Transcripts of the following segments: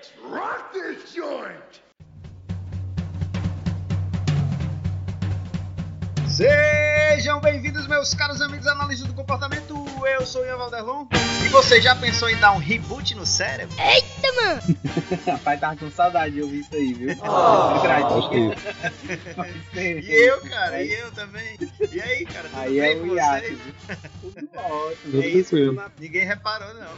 Let's rock this joint! Sejam bem-vindos, meus caros amigos analistas do comportamento. Eu sou o Ian Valderlon. E você já pensou em dar um reboot no cérebro? Eita, mano! Rapaz, tava com saudade de ouvir isso aí, viu? Gostei. E eu, cara, e eu também. E aí, cara, tudo Aí bem é com vocês? Tudo ótimo. Tudo É isso. Ninguém reparou, não.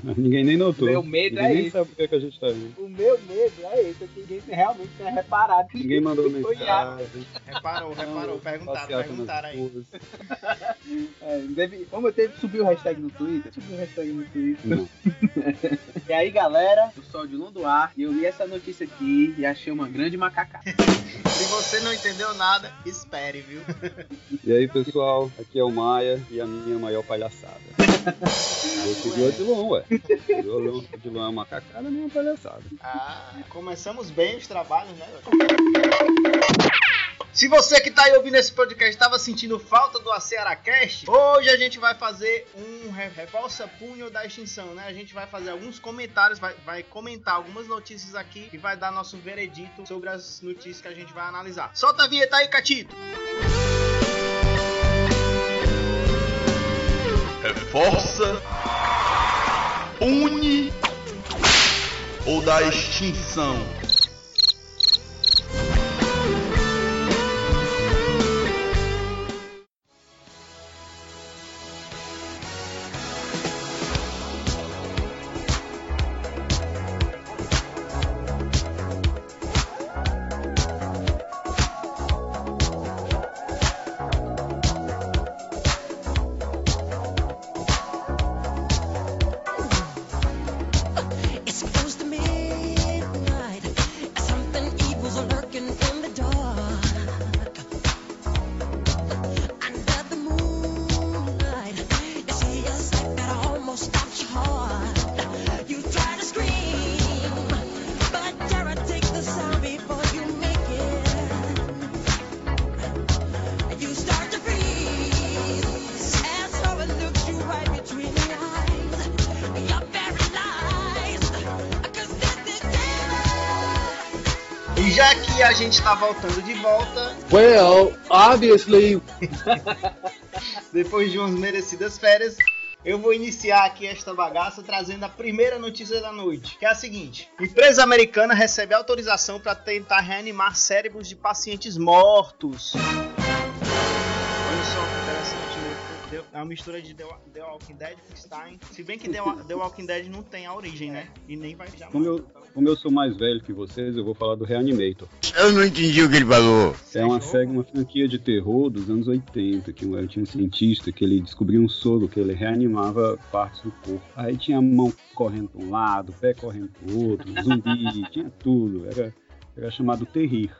Ninguém nem notou. Meu medo Ninguém é nem esse. sabe por que, é que a gente tá aí. O meu medo é esse, é que ninguém realmente tenha reparado. Ninguém mandou mensagem. Reparou, reparou. Perguntaram, É, deve, eu teve que subir o hashtag no Twitter, subiu o hashtag no Twitter. E aí, galera, eu sou o Dilon do Ar e eu li essa notícia aqui e achei uma grande macacada. Se você não entendeu nada, espere, viu? E aí, pessoal, aqui é o Maia e a minha maior palhaçada. Eu segui o Odilon, ué. O Odilon é uma cacada, nem uma palhaçada. Ah, começamos bem os trabalhos, né? Se você que tá aí ouvindo esse podcast estava sentindo falta do Aceracast, hoje a gente vai fazer um re- reforça punho da extinção, né? A gente vai fazer alguns comentários, vai, vai comentar algumas notícias aqui e vai dar nosso veredito sobre as notícias que a gente vai analisar. Solta a vinheta aí, Catito! reforça, une ou da extinção. A gente tá voltando de volta, Well, obviously. depois de umas merecidas férias, eu vou iniciar aqui esta bagaça trazendo a primeira notícia da noite, que é a seguinte: empresa americana recebe autorização para tentar reanimar cérebros de pacientes mortos. Olha só que interessante, né? É uma mistura de The, The Walking Dead com Stein. Se bem que The, The Walking Dead não tem a origem, né? E nem vai jamais. Como eu, como eu sou mais velho que vocês, eu vou falar do Reanimator. Eu não entendi o que ele falou. É uma, série, uma franquia de terror dos anos 80, que um- tinha um cientista que ele descobriu um soro que ele reanimava partes do corpo. Aí tinha a mão correndo para um lado, pé correndo para o outro, zumbi, tinha tudo. Era, era chamado terrir.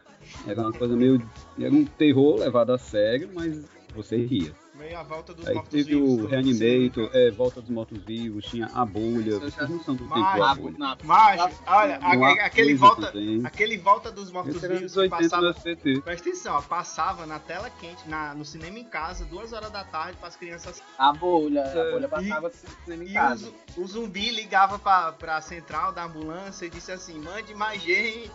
Era uma coisa meio. Era um terror levado a sério, mas você ria. Meio a volta dos Aí mortos teve o Reanimator, é, Volta dos Mortos-Vivos, tinha a bolha, vocês não são do tempo Na, bolha. na, Macho, olha, a- aquele volta, também. aquele volta dos mortos-vivos dos que 80 do passava. Presta atenção, ó, passava na tela quente, na, no cinema em casa, duas horas da tarde, para as crianças. a bolha, a É. bolha passava cinema em E o, casa. zu- o zumbi ligava pra, pra central da ambulância e disse assim: mande mais gente.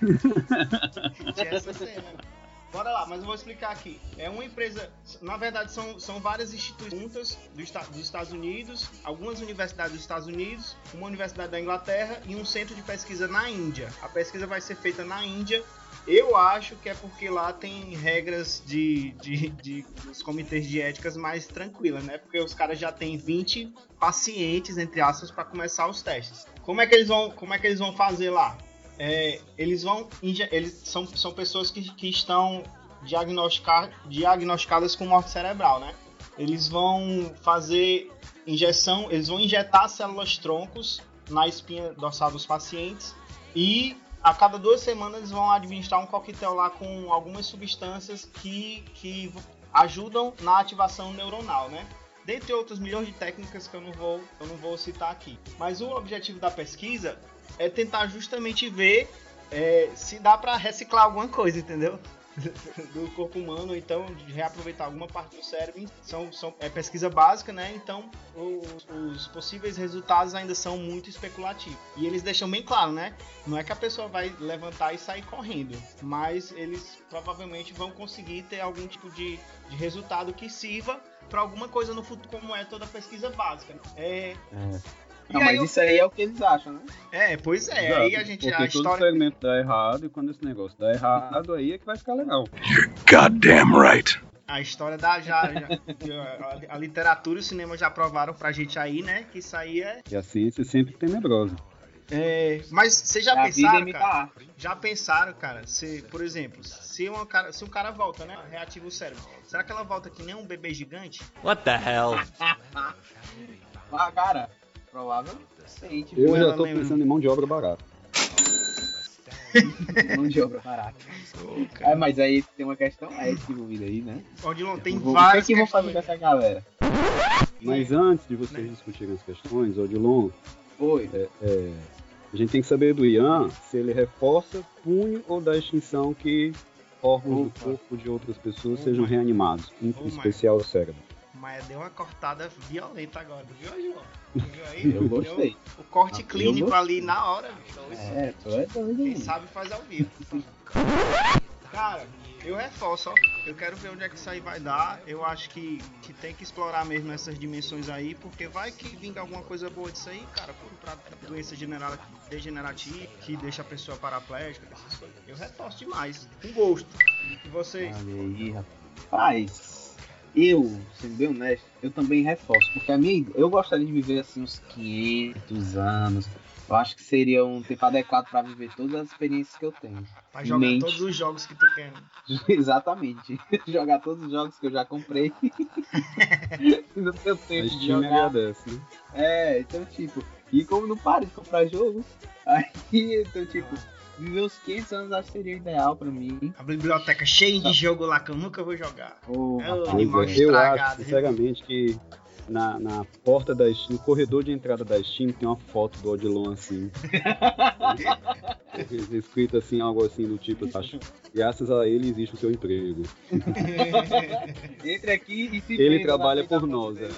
Tinha essa cena. Bora lá, mas eu vou explicar aqui. É uma empresa, na verdade, são, são várias instituições juntas do dos Estados Unidos, algumas universidades dos Estados Unidos, uma universidade da Inglaterra e um centro de pesquisa na Índia. A pesquisa vai ser feita na Índia. Eu acho que é porque lá tem regras de, de, de dos comitês de éticas mais tranquilas, né? Porque os caras já têm 20 pacientes, entre aspas, para começar os testes. Como é que eles vão, como é que eles vão fazer lá? É, eles vão eles são, são pessoas que, que estão diagnosticar, diagnosticadas com morte cerebral, né? Eles vão fazer injeção, eles vão injetar células troncos na espinha dorsal dos pacientes e a cada duas semanas eles vão administrar um coquetel lá com algumas substâncias que, que ajudam na ativação neuronal, né? Dentre outras milhões de técnicas que eu não vou, eu não vou citar aqui. Mas o objetivo da pesquisa é tentar justamente ver é, se dá para reciclar alguma coisa, entendeu? do corpo humano, então de reaproveitar alguma parte do cérebro. São, são, é pesquisa básica, né? Então os, os possíveis resultados ainda são muito especulativos. E eles deixam bem claro, né? Não é que a pessoa vai levantar e sair correndo, mas eles provavelmente vão conseguir ter algum tipo de, de resultado que sirva para alguma coisa no futuro, como é toda pesquisa básica. É, E Não, aí mas eu- isso aí é o que eles acham, né? é pois é. Exato, Aí a gente porque a todo história experimento dá errado e quando esse negócio dá errado, aí é que vai ficar legal. Goddamn right. A história da já, já- a, a literatura e o cinema já provaram pra gente aí, né? Que isso aí é. E a ciência é sempre tenebrosa. é, mas vocês já a vida pensaram, cara? a. Já pensaram, cara? Se, por exemplo, se, uma cara, se um cara volta, né? Reativa o cérebro. Será que ela volta que nem um bebê gigante? What the hell? Ah, cara, provavelmente. Eu Tipo, já tô pensando em mão de obra barata. Mão de obra barata. É, mas aí tem uma questão ética envolvida aí, né? Odilon, tem Vou- várias O que, que vão fazer com essa galera? Mas antes de vocês discutirem as questões, Odilon, Oi. é, a gente tem que saber do Ian se ele reforça, pune ou dá extinção que órgãos do Opa. corpo de outras pessoas Oh sejam reanimados, em Oh especial o cérebro. Mas deu uma cortada violenta agora, viu, Odilon? Viu aí? Eu gostei. O corte Eu clínico ali na hora, bicho. É, tu é doido, Quem sabe faz ao vivo. Cara, eu reforço, ó. Eu quero ver onde é que isso aí vai dar. Eu acho que, que tem que explorar mesmo essas dimensões aí, porque vai que vinga alguma coisa boa disso aí, cara. Pra pra doença genera- degenerativa, que deixa a pessoa paraplégica, essas coisas. Eu reforço demais, com gosto. E vocês? Olha aí, rapaz. Eu, sendo bem honesto, eu também reforço, porque a minha, eu gostaria de viver assim uns 500 anos. Eu acho que seria um tempo adequado para viver todas as experiências que eu tenho. Pra jogar mente. todos os jogos que tu quer. Exatamente. Jogar todos os jogos que eu já comprei. no seu tempo de jogar. agradece, né? É, então tipo, e como não para de comprar jogo, aí então tipo, viver uns 500 anos acho que seria ideal pra mim. A biblioteca cheia de jogo lá que eu nunca vou jogar. Ô, É o rapaz, animal é, eu estragado, acho, sinceramente, que na, na porta da Steam, no corredor de entrada da Steam, tem uma foto do Odilon assim. escrito assim, algo assim do tipo, acho, graças a ele existe o seu emprego. Entre aqui e se Ele trabalha por nós, é.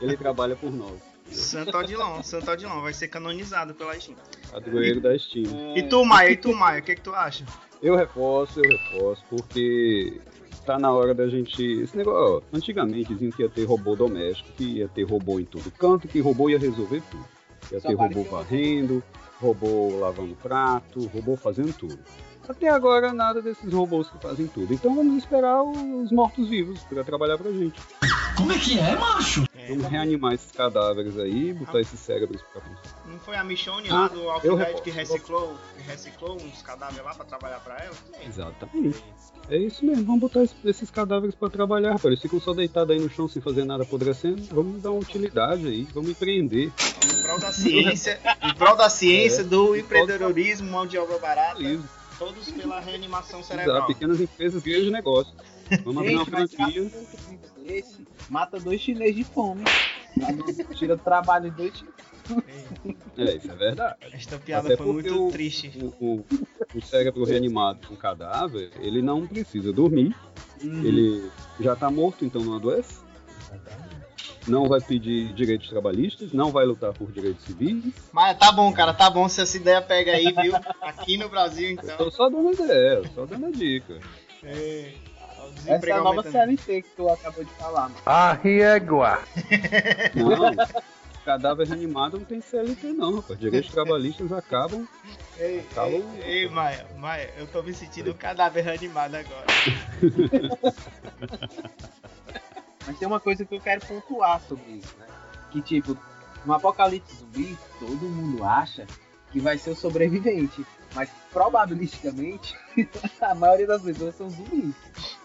Ele trabalha por nós. Santo Odilon, Santo Odilon, vai ser canonizado pela Steam. Padroeiro da Steam. E tu, Maia, e tu, Maia, o que, que tu acha? Eu reforço, eu reforço, porque tá na hora da gente. Esse negócio, ó, antigamente diziam que ia ter robô doméstico, que ia ter robô em todo canto, que robô ia resolver tudo. Ia Só ter robô varrendo, robô lavando prato, robô fazendo tudo. Até agora nada desses robôs que fazem tudo. Então vamos esperar os mortos-vivos para trabalhar pra gente. É, Vamos reanimar esses cadáveres aí, botar esses cérebros pra funcionar. não foi a Michonne Ah, lá do reforço. que reciclou, que reciclou uns cadáveres lá pra trabalhar pra ela? É. Exatamente. É isso mesmo, vamos botar esses- cadáveres pra trabalhar, pô. Eles ficam só deitados aí no chão sem fazer nada apodrecendo. Vamos dar uma utilidade aí, vamos empreender. Em prol da ciência, em prol da ciência, É. do empreendedorismo, mão de obra barata, Livre. todos pela reanimação Exato, cerebral. pequenas empresas, grandes negócios. Vamos abrir uma franquia. Esse mata dois chineses de fome. Tira trabalho de dois chineses. É, isso é verdade. Esta piada Até foi muito o- triste. O, o- o cérebro reanimado com cadáver, ele não precisa dormir. Ele já tá morto, então não adoece. Não vai pedir direitos trabalhistas, não vai lutar por direitos civis. Mas tá bom, cara, tá bom se essa ideia pega aí, viu? Aqui no Brasil, Eu então. tô só dando ideia, só dando a dica. É, Essa é a nova aumentando. CLT que tu acabou de falar, mano. Arriégua. Não, cadáver reanimado não tem CLT não, rapaz. Direitos trabalhistas acabam. Ei, Tá ei, ei, Maia, Maia, eu tô me sentindo um cadáver reanimado agora. Mas tem uma coisa que eu quero pontuar sobre isso, né? Que tipo, no apocalipse zumbi, todo mundo acha que vai ser o sobrevivente. Mas probabilisticamente, a maioria das pessoas são zumbis.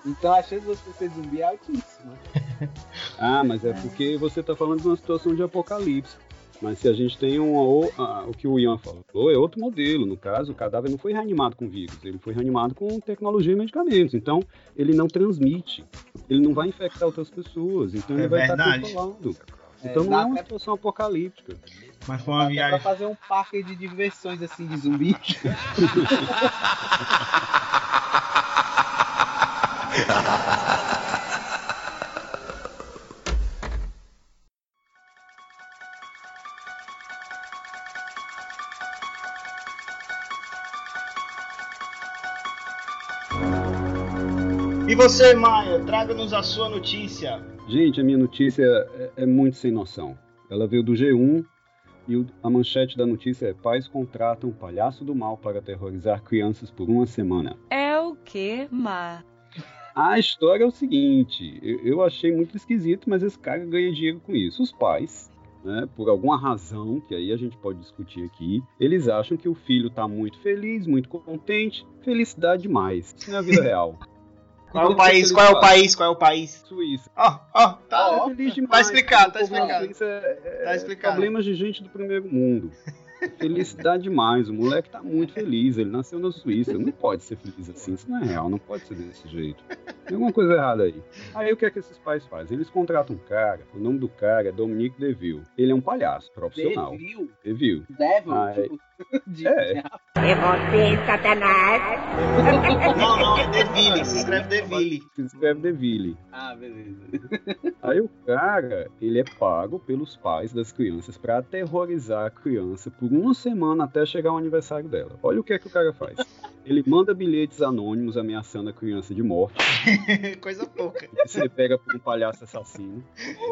Então a chance de você ser zumbi é altíssima. Ah, mas é porque você tá falando de uma situação de apocalipse. Mas se a gente tem uma, o, o que o Ian falou, é outro modelo. No caso, o cadáver não foi reanimado com vírus, ele foi reanimado com tecnologia e medicamentos. Então, ele não transmite, ele não vai infectar outras pessoas. Então, É ele vai estar verdade. controlado. É, Então, não dá é uma até- situação apocalíptica. Mas foi Dá uma até pra viagem. fazer um parque de diversões assim de zumbi. E você, Maia, traga-nos a sua notícia. Gente, a minha notícia é, é, muito sem noção. Ela veio do G1 e o, a manchete da notícia é: pais contratam palhaço do mal para aterrorizar crianças por uma semana. É o que, Ma. A história é o seguinte: eu, eu achei muito esquisito, mas esse cara ganha dinheiro com isso. Os pais, né, por alguma razão, que aí a gente pode discutir aqui, eles acham que o filho está muito feliz, muito contente, felicidade demais. Isso não é vida real. Qual é o Então, que país? Qual é o país? Qual é o país? Suíça. Ó, ó, tá. É feliz demais. tá explicado, tá explicado. É- é Tá explicado. Problemas de gente do primeiro mundo. Felicidade demais. O moleque tá muito feliz. Ele nasceu na Suíça. Não pode ser feliz assim. Isso não é real. Não pode ser desse jeito. Tem alguma coisa errada aí. Aí o que é que esses pais fazem? Eles contratam um cara. O nome do cara é Dominique Deville. Ele é um palhaço profissional. Devil? Deville. Devil? Ah, é. tipo, de- É. Não, não, é Deville. Se escreve Deville. Se escreve Deville. Ah, beleza. Aí o cara, ele é pago pelos pais das crianças pra aterrorizar a criança por uma semana até chegar o aniversário dela. Olha o que é que o cara faz. Ele manda bilhetes anônimos ameaçando a criança de morte. Coisa pouca. Você pega por um palhaço assassino.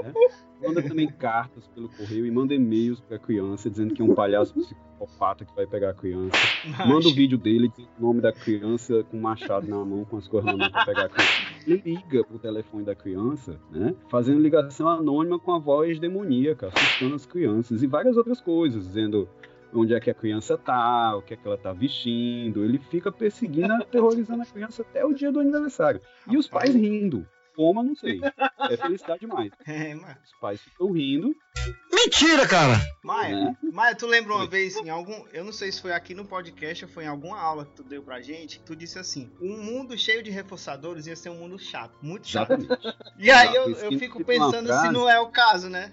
né? Manda também cartas pelo correio e manda e-mails pra criança dizendo que é um palhaço psicopata que vai pegar a criança. Manda o vídeo dele dizendo o nome da criança com um machado na mão, com as coisas na mão pra pegar a criança. Ele liga pro telefone da criança, né? Fazendo ligação anônima com a voz demoníaca, assustando as crianças e várias outras coisas, dizendo onde é que a criança tá, o que é que ela tá vestindo. Ele fica perseguindo, aterrorizando a criança até o dia do aniversário. E os pais rindo. Como, eu não sei. É felicidade demais. É, mano. Os pais ficam rindo, Mentira, cara! Maia, né? Maia, tu lembra uma vez em algum. Eu não sei se foi aqui no podcast ou foi em alguma aula que tu deu pra gente. Tu disse assim: um mundo cheio de reforçadores ia ser um mundo chato. Muito chato. Exatamente. E aí eu, eu fico pensando se não é o caso, né?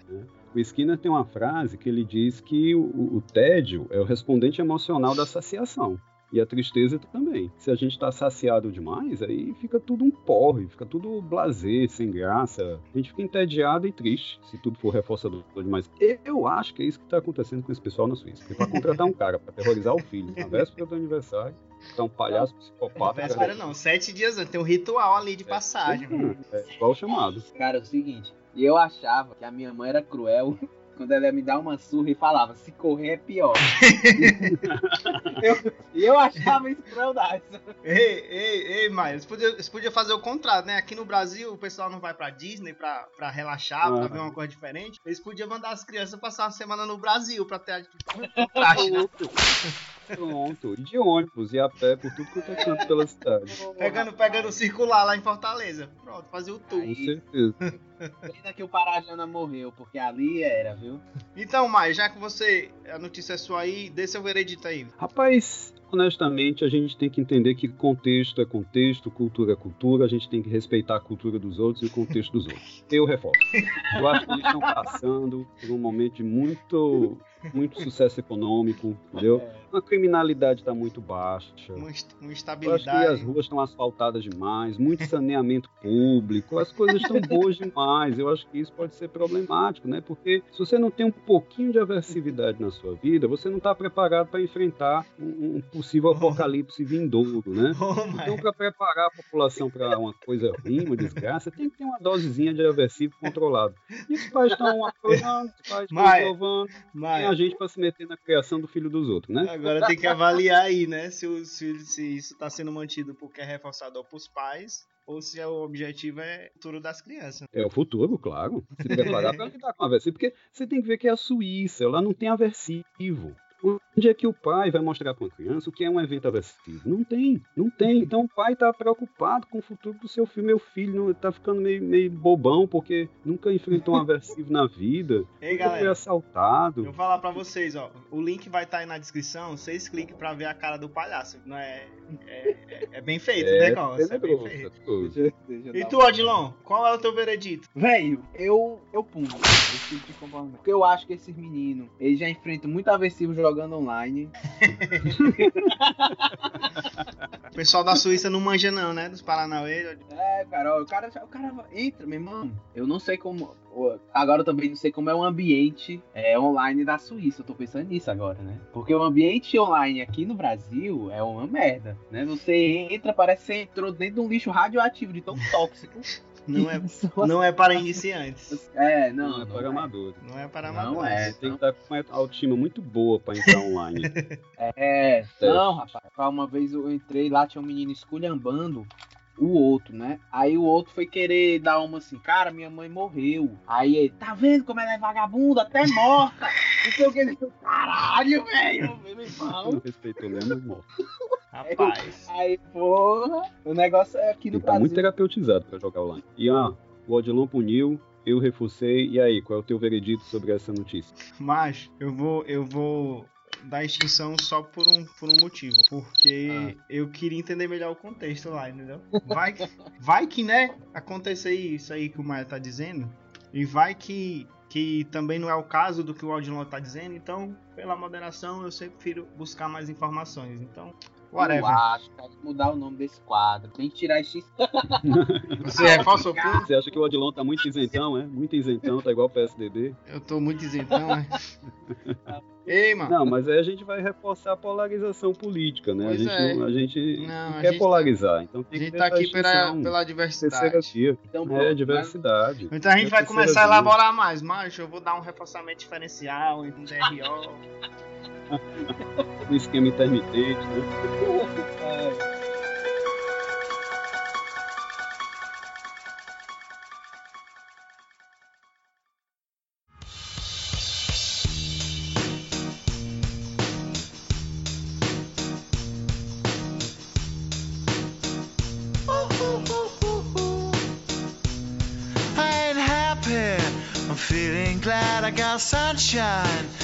O Skinner tem uma frase que ele diz que o, o tédio é o respondente emocional da saciação. E a tristeza também. Se a gente está saciado demais, aí fica tudo um porre, fica tudo blazer, sem graça. A gente fica entediado e triste se tudo for reforçador demais. Eu acho que é isso que está acontecendo com esse pessoal na Suíça. Porque para contratar um cara para terrorizar o filho na véspera do aniversário, tá um palhaço psicopata. Véspera não, sete dias antes. Tem um ritual ali de passagem. mano. É igual o chamado. Cara, é o seguinte, eu achava que a minha mãe era cruel quando ela ia me dar uma surra e falava, se correr é pior. eu, e eu achava isso crueldade. Ei, ei, ei, Maia, você podia, você podia fazer o contrário, né? Aqui no Brasil o pessoal não vai pra Disney pra, pra relaxar, pra Ah. ver uma coisa diferente. Eles podiam mandar as crianças passar uma semana no Brasil pra ter contraste, né? Pronto. E de ônibus e a pé por tudo quanto é canto pela cidade. Pegando, pegando o circular lá em Fortaleza. Pronto, fazer o tour. Com certeza. Pena que o Parajana morreu, porque ali era, viu? Então, Maia, já que você. A notícia é sua aí, dê seu veredito aí. Rapaz, honestamente, a gente tem que entender que contexto é contexto, cultura é cultura, a gente tem que respeitar a cultura dos outros e o contexto dos outros. Eu reforço. Eu acho que eles estão passando por um momento de muito, muito sucesso econômico, entendeu? A criminalidade está muito baixa. Uma, uma Eu acho que as ruas estão asfaltadas demais, muito saneamento público, as coisas estão boas demais. Eu acho que isso pode ser problemático, né? Porque se você não tem um pouquinho de aversividade na sua vida, você não está preparado para enfrentar um, um possível apocalipse vindouro, né? Então, para preparar a população para uma coisa ruim, uma desgraça, tem que ter uma dosezinha de aversivo controlado. E os pais estão os estão Maia, aprovando, tem a gente para se meter na criação do filho dos outros, né? agora tem que avaliar aí, né? Se, o- se, se isso tá sendo mantido porque é reforçador pros pais ou se é o objetivo é o futuro das crianças. É o futuro, claro. Se preparar para lidar com aversivo. Porque você tem que ver que é a Suíça, lá não tem aversivo. Onde é que o pai vai mostrar para uma criança o que é um evento aversivo? Não tem, não tem. Então o pai está preocupado com o futuro do seu filho. Meu filho está ficando meio, meio bobão porque nunca enfrentou um aversivo na vida, Ei, nunca foi galera. assaltado. Eu vou falar pra vocês, ó. O link vai estar aí na descrição. Vocês cliquem pra ver a cara do palhaço. Não é. É, é- é bem feito É negócio. É bem feito. é. Deixa, deixa E tu, Odilon, qual é o teu veredito? Velho, eu, eu pulo esse tipo de comportamento. Porque eu acho que esses meninos, eles já enfrentam muito aversivo jogando jogando online. O pessoal da Suíça não manja não, né? Dos Paranauê. É, cara, ó, o cara, o cara entra, meu irmão. Eu não sei como. Agora eu também não sei como é o ambiente é, online da Suíça. Eu tô pensando nisso agora, né? Porque o ambiente online aqui no Brasil é uma merda, né? Você entra, parece que você entrou dentro de um lixo radioativo, de tão tóxico. Não é, não é para iniciantes. É, Não, não, é não para é. amadores. Não é para Não amadores. é. Tem que estar com uma autoestima muito boa pra entrar online. É, não, rapaz. Uma vez eu entrei lá, tinha um menino esculhambando o outro, né? Aí o outro foi querer dar uma assim, cara, minha mãe morreu. Aí ele, tá vendo como ela é vagabunda, até morta? Não sei o que. Ele falou, caralho, velho, meu irmão. Respeitou nem a morte. Rapaz. Aí, porra, o negócio é aqui no que estar muito Brasil. terapeutizado pra jogar online. E ah, o Odilon puniu, eu reforcei. E aí, qual é o teu veredito sobre essa notícia? Mas eu vou, eu vou dar extinção só por um, por um motivo. Porque eu queria entender melhor o contexto lá, entendeu? Vai, que- vai que, né, acontecer isso aí que o Maia tá dizendo. E vai que, que também não é o caso do que o Audilon tá dizendo. Então, pela moderação, eu sempre prefiro buscar mais informações. Então, Eu whatever. acho que tem que mudar o nome desse quadro. Tem que tirar esse. Você reforça o ponto? Você acha que o Odilon tá muito isentão, é? Muito isentão, tá igual o PSDB? Eu tô muito isentão, né? Ei, mano. Não, mas aí a gente vai reforçar a polarização política, né? A Pois gente, é. não, a gente Não, não a quer gente polarizar. Então A tem gente que tá aqui pela, pela diversidade. Então, É, pronto, diversidade. Então a gente vai É começar a elaborar mais, mas eu vou dar um reforçamento diferencial, um DRO. Um esquema intermitente, né? I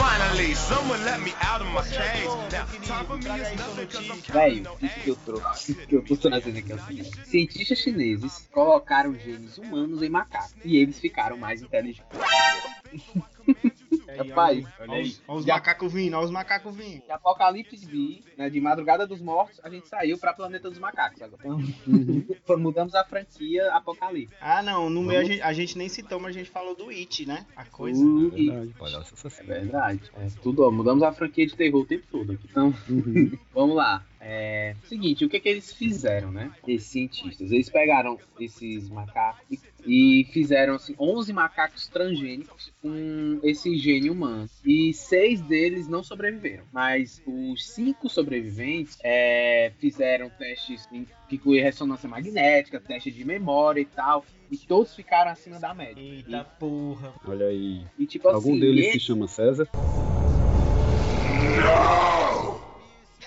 Finally, someone let me out of my isso que eu trouxe, que eu tô trazendo aqui é o seguinte: cientistas chineses colocaram genes humanos em macacos e eles ficaram mais inteligentes. Rapaz, olha aí. Olha os macacos vindo, olha os macacos vindo. De Apocalipse B, né, de Madrugada dos Mortos, a gente saiu pra Planeta dos Macacos agora. Então, mudamos a franquia Apocalipse. Ah, não, no meio a gente, a gente nem citou, mas a gente falou do It, né? A coisa. Uh, É verdade, palhaço É verdade. É, tudo, ó, mudamos a franquia de terror o tempo todo aqui. Então, vamos lá. É, seguinte, o que que eles fizeram, né? Esses cientistas. Eles pegaram esses macacos e, e fizeram assim, 11 macacos transgênicos com esse gene humano. E seis deles não sobreviveram. Mas os cinco sobreviventes é, fizeram testes em- que incluem ressonância magnética, teste de memória e tal. E todos ficaram acima da média. Eita porra. Olha aí. E tipo Algum assim, deles esse- se chama César?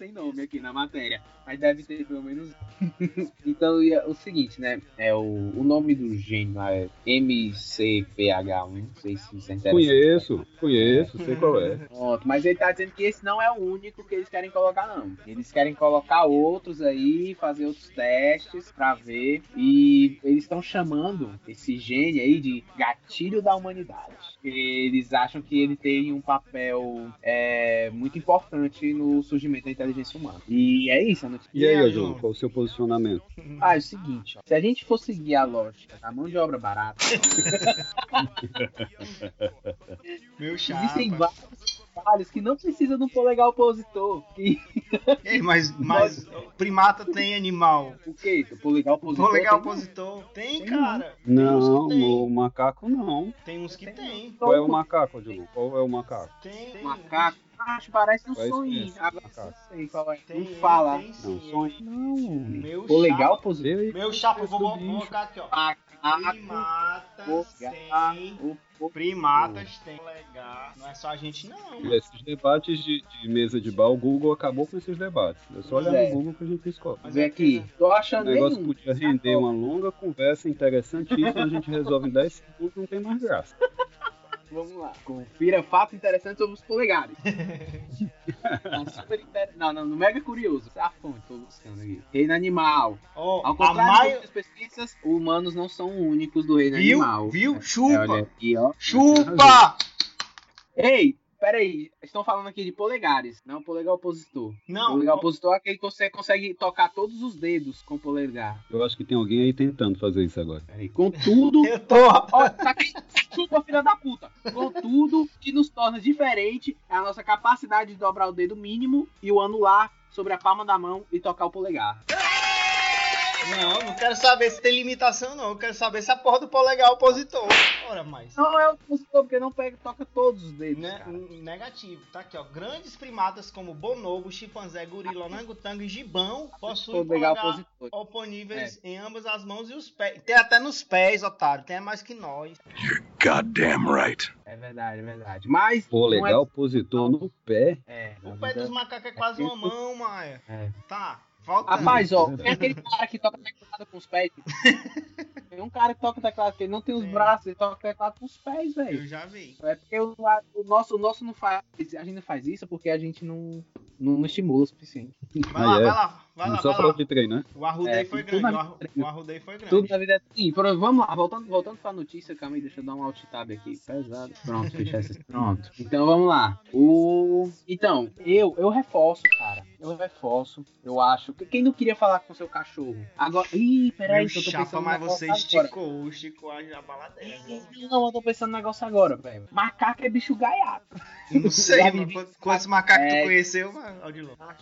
sem nome aqui na matéria. Mas deve ter pelo menos. então é o seguinte, né? É o, o nome do gene lá é MCPH1. Não sei se isso é interessante. Conheço, conheço, sei qual é. Pronto, mas ele tá dizendo que esse não é o único que eles querem colocar, não. Eles querem colocar outros aí, fazer outros testes pra ver. E eles estão chamando esse gene aí de gatilho da humanidade. Eles acham que ele tem um papel é, muito importante no surgimento da inteligência humana. E é isso, a notícia. E aí, João? qual o seu posicionamento? Ah, é o seguinte, ó, se a gente for seguir a lógica da mão de obra barata, Meu chapa. existem vários trabalhos que não precisam de um polegar opositor. Que, Ei, mas, mas primata tem animal. o que? O polegar opositor? Vou ligar tem- opositor. Tem, Tem cara. Não, tem o macaco não. tem. Tem uns que tem. Qual é o macaco, Odilon? Qual é o macaco? Tem. Macaco. Acho, parece um Quais sonho. Agora sei qual é. Tem, não fala. tem Não, sonho. Não. Meu Pô, legal, pô. Meu chapa, vou, colocar aqui, ó. Macaco, Primatas polegar, tem. o Primatas tem. Não é só a gente, não. mano. Esses debates de, de mesa de bar, o Google acabou com esses debates. É só olhar É. no Google que a gente descobre. Mas é aqui. Tô O achando negócio nenhum. podia render uma longa conversa interessantíssima, a gente resolve em 10 segundos, não tem mais graça. Vamos lá. Confira fato interessante sobre os polegares. Super inter... Não, não, no Mega Curioso. Essa é a fonte, tô buscando aqui. Reino Animal. Ó, Ao contrário de maio... outras pesquisas, humanos não são únicos do reino Viu? animal. Viu? É, Chupa! aqui, ó. Chupa! Ei, peraí. Estão falando aqui de polegares, não polegar opositor. Não, polegar opositor é aquele que você consegue tocar todos os dedos com o polegar. Eu acho que tem alguém aí tentando fazer isso agora. Peraí. Contudo, eu tô... Ó, tá aqui, chupa, filha da puta. Contudo, o que nos torna diferente é a nossa capacidade de dobrar o dedo mínimo e o anular sobre a palma da mão e tocar o polegar. Não, não quero saber se tem limitação, não. Eu quero saber se a porra do polegar é opositor. Ora, mais. Não é o opositor, porque não pega, toca todos os dedos. Ne- cara. n- negativo. Tá aqui, ó. Grandes primatas como bonobo, chimpanzé, gorila, orangotango e gibão possuem Polegar polegar opositor. oponíveis em ambas as mãos e os pés. Tem até nos pés, otário. Tem mais que nós. Goddamn right. É verdade, é verdade. Mas. Pô, não legal, opositor no pé. É, O pé dos macacos é quase uma mão, Maia. É. Tá. Volta. Rapaz, ó, tem aquele cara que toca teclado com os pés. Tem um cara que toca teclado que ele não tem os Tem. braços, ele toca teclado com os pés, velho. Eu já vi. É porque o, o nosso, o nosso não faz. A gente não faz isso porque a gente não, não, não estimula o suficiente. Vai Ah, lá, é? vai lá. Vai lá, Só vai para lá. de treinar. O Arrudei É, foi grande. O, Arru- o Arrudei foi grande. Tudo na vida é assim. Vamos lá, voltando, voltando pra notícia, calma aí, deixa eu dar um alt tab aqui. Pesado. Pronto, fechar esse. Pronto. Então vamos lá. O. Então, eu, eu reforço, cara. Eu reforço. Eu acho. que Quem não queria falar com seu cachorro? Agora. Ih, peraí, Meu eu tô chapa, pensando mas você agora. esticou, esticou a baladeira. Não, eu tô pensando no negócio agora, velho. Macaco é bicho gaiato. Não sei, mano. vivi- Quantos- macacos É. tu conheceu, mano?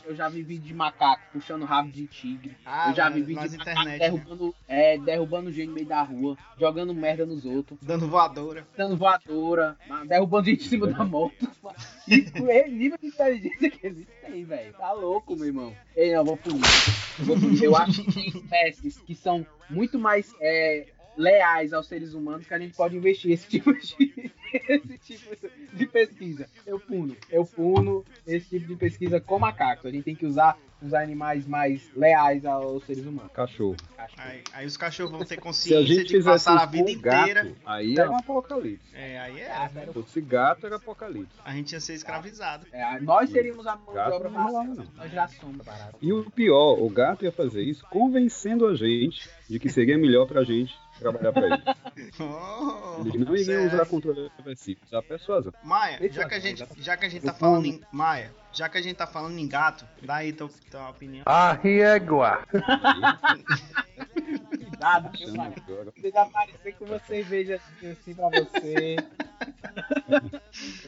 Eu já vivi de macaco puxando rabo de tigre. Ah, eu já vivi de macaco internet, né? derrubando, é, derrubando gente no meio da rua, jogando merda nos outros. Dando voadora. dando voadora, derrubando gente em cima da moto. Esse nível de inteligência que eles têm, velho. Tá louco, meu irmão. Ei, não, vou punir. Eu acho que tem espécies que são muito mais é, leais aos seres humanos que a gente pode investir esse tipo de, esse tipo de pesquisa. Eu puno. Eu puno esse tipo de pesquisa com macacos. A gente tem que usar os animais mais leais aos seres humanos. Cachorro. Aí, aí os cachorros vão ter consciência gente de passar a vida gato, inteira. aí era um apocalipse. É, aí é. Ah, Se fosse gato, era apocalipse. A gente ia ser escravizado. É, nós seríamos a mão de obra não. Nós já somos barato. E o pior, o gato ia fazer isso convencendo a gente de que seria melhor pra gente trabalhar pra ele. Oh, Eles não iriam usar controle reversivo, usar persuasão. Maia, já que a gente, já que a gente tá falando em Maia, já que a gente tá falando em gato, dá aí tua, tua opinião. Arriégua. Cuidado, agora. Você vai aparecer com uma cerveja assim, assim pra você.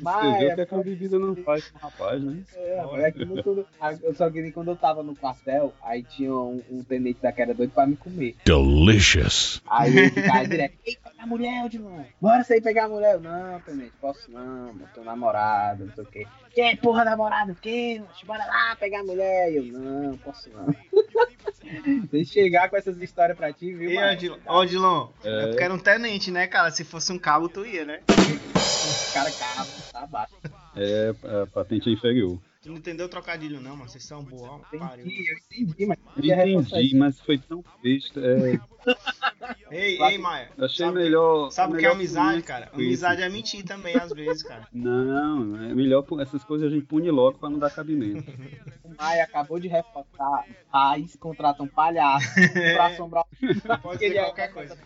Você vê o que, é que a bebida não faz com o rapaz, né? é, é que quando- eu só que nem quando eu tava no quartel, aí tinha um, um tenente da que era doido pra me comer. Delicious. Aí ele ficava direto, ei, pega a mulher, Odilon. Bora sair pegar a mulher. Eu, Não, tenente, posso não, eu tô namorado, não sei o quê. Que porra namorado, o quê? Bora lá pegar a mulher. Eu, não, posso não. Eu chegar com essas histórias pra ti, viu, E? Odilon, Odilon, É. é porque era um tenente, né, cara? Se fosse um cabo, tu ia, né? Os caras caram, tá abaixo. É, a patente é inferior. Tu não entendeu o trocadilho, não, mano. Vocês são boa, pariu. Entendi, eu entendi, mas. Eu entendi, mas foi tão besta. É, Ei, ei, Maia. achei sabe, melhor. Sabe o que é amizade, cara? Amizade é mentir também, às vezes, cara. Não, é melhor essas coisas a gente pune logo pra não dar cabimento. O Maia acabou de reforçar. Pais contratam palhaço pra assombrar Pode dizer é qualquer coisa.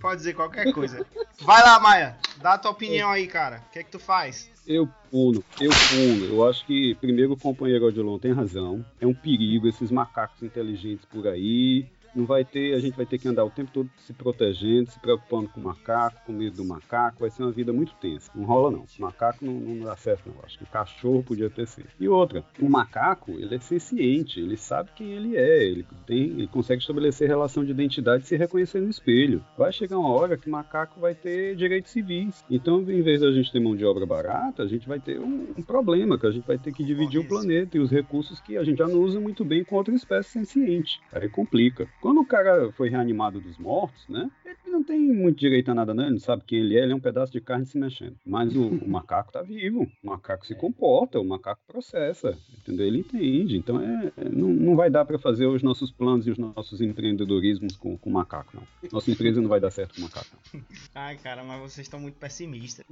Pode dizer qualquer coisa. Vai lá, Maia. Dá a tua opinião aí, cara. O que é que tu faz? Eu puno, eu puno. Eu acho que, primeiro, o companheiro Odilon tem razão. É um perigo esses macacos inteligentes por aí. Não vai ter, a gente vai ter que andar o tempo todo se protegendo, se preocupando com o macaco, com medo do macaco, vai ser uma vida muito tensa. Não rola não. O macaco não, não dá certo não. Acho que o cachorro podia ter sido. E outra, o macaco, ele é senciente, ele sabe quem ele é, ele tem, ele consegue estabelecer relação de identidade e se reconhecer no espelho. Vai chegar uma hora que o macaco vai ter direitos civis. Então, em vez da gente ter mão de obra barata, a gente vai ter um, um problema, que a gente vai ter que dividir o planeta e os recursos que a gente já não usa muito bem com outra espécie senciente. Aí complica. Quando o cara foi reanimado dos mortos, né? Ele não tem muito direito a nada, né? Ele não sabe quem ele é, ele é um pedaço de carne se mexendo. Mas o, o macaco tá vivo, o macaco se comporta, o macaco processa, entendeu? Ele entende. Então é, é- não, não vai dar para fazer os nossos planos e os nossos empreendedorismos com, com o macaco, não. Nossa empresa não vai dar certo com o macaco, não. Ai, cara, mas vocês estão muito pessimistas.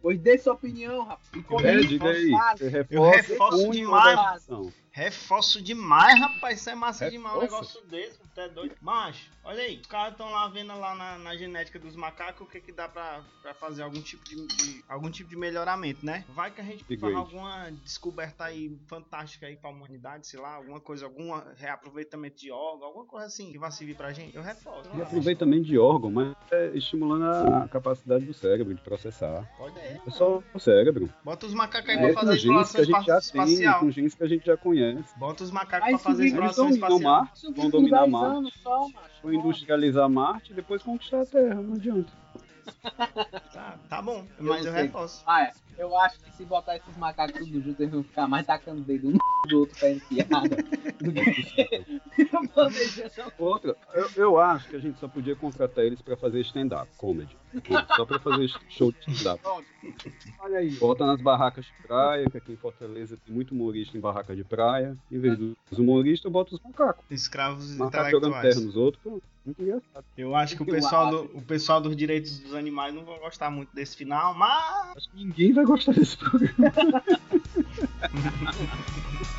Pois dê sua opinião, rapaz. É, diga aí. faz? Você reforça, reforço demais. Reforço demais, rapaz. Isso é massa demais um negócio desse. Tu é doido. Mas, olha aí. Os caras estão lá vendo lá na, na genética dos macacos o que que dá pra, pra fazer algum tipo de, de- algum tipo de melhoramento, né? Vai que a gente faz alguma descoberta aí fantástica aí pra humanidade, sei lá, alguma coisa, algum reaproveitamento de órgão, alguma coisa assim que vai servir pra gente. Eu reforço. E aproveitamento de órgão, mas é estimulando a capacidade do cérebro de processar. Pode ser. É só o cérebro. Bota os macacos aí É pra fazer exploração espacial. com genes que a gente já conhece. Bota os macacos Aí pra fazer exploração espacial. Marte, vão dominar 10 Marte, só, vão industrializar Marte e depois conquistar a Terra, não adianta. Tá, tá bom, mas eu reforço. Ah, é. Eu acho que se botar esses macacos tudo junto, eles vão ficar mais tacando o dedo um do outro pra enfiada do que. Outra, eu, eu acho que a gente só podia contratar eles pra fazer stand-up, comedy. Só pra fazer show de stand-up. Olha aí. Bota nas barracas de praia, que aqui em Fortaleza tem muito humorista em barraca de praia. Em vez dos humoristas, bota os macacos. Escravos Macacos jogando terra nos outros, pô, muito engraçado. Eu acho que o Eu pessoal, do, o pessoal dos direitos dos animais não vai gostar muito desse final, mas Acho que ninguém vai gostar desse programa.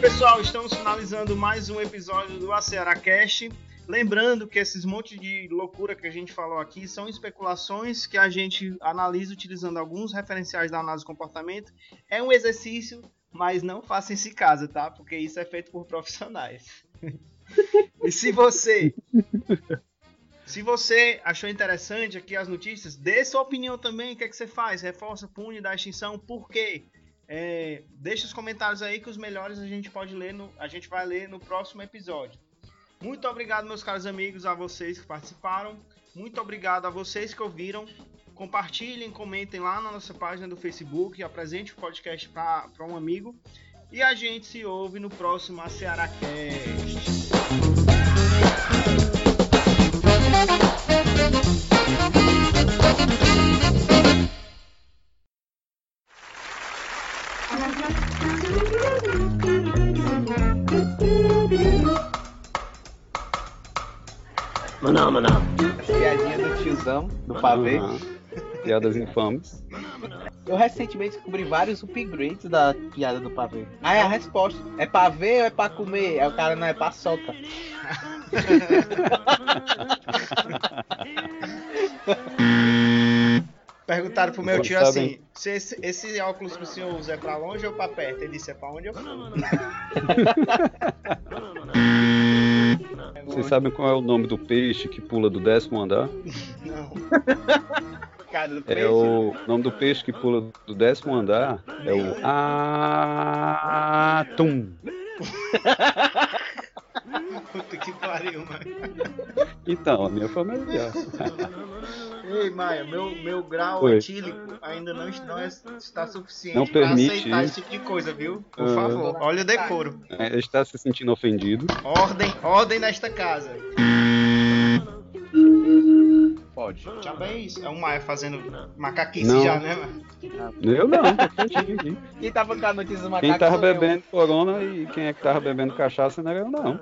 pessoal, estamos finalizando mais um episódio do Aceara Cast. Lembrando que esses montes de loucura que a gente falou aqui são especulações que a gente analisa utilizando alguns referenciais da análise de comportamento. É um exercício, mas não façam isso em casa, tá? Porque isso é feito por profissionais. e se você se você achou interessante aqui as notícias, dê sua opinião também. O que, é que você faz? Reforça, pune, dá extinção. Por quê? É, deixa os comentários aí que os melhores a gente pode ler no, a gente vai ler no próximo episódio. Muito obrigado, meus caros amigos, a vocês que participaram. Muito obrigado a vocês que ouviram. Compartilhem, comentem lá na nossa página do Facebook, apresente o podcast para um amigo. E a gente se ouve no próximo AcearaCast. Piadinha do tiozão, do pavê. Piadas infames. Eu recentemente descobri vários upgrades da piada do pavê. Ah, é a resposta. É pavê ou é pra comer? Aí o cara não é paçoca. Perguntaram pro meu tio assim: se esse, esse óculos que o senhor usa é pra longe ou pra perto? Ele disse: é pra onde eu for. Vocês sabem qual é o nome do peixe que pula do décimo andar? Não. Cara do É peixe. o nome do peixe que pula do décimo andar é o atum. Puta que pariu, mano. Então, a minha família. Ei, Maia, meu, meu grau Oi. etílico ainda não, não é- está suficiente Não permite aceitar isso. esse tipo de coisa, viu? Por Ah. favor, olha o decoro. É, está se sentindo ofendido. Ordem, ordem nesta casa. Pode. Já bem isso. É o Maia fazendo macaquice Não. já, né, mano? Eu não, aqui. Quem tava com a notícia do Quem macaco tava sou eu. bebendo corona e quem é que tava bebendo cachaça não era eu, não.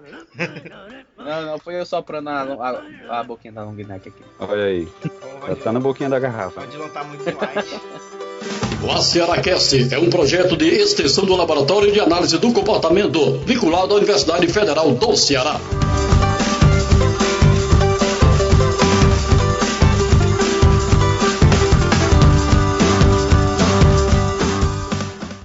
Não, não, foi eu soprando a, a, a boquinha da long neck aqui. Olha aí. Já tá na boquinha da garrafa. O Odilon tá muito light. O ACERACast é um projeto de extensão do Laboratório de Análise do Comportamento, vinculado à Universidade Federal do Ceará.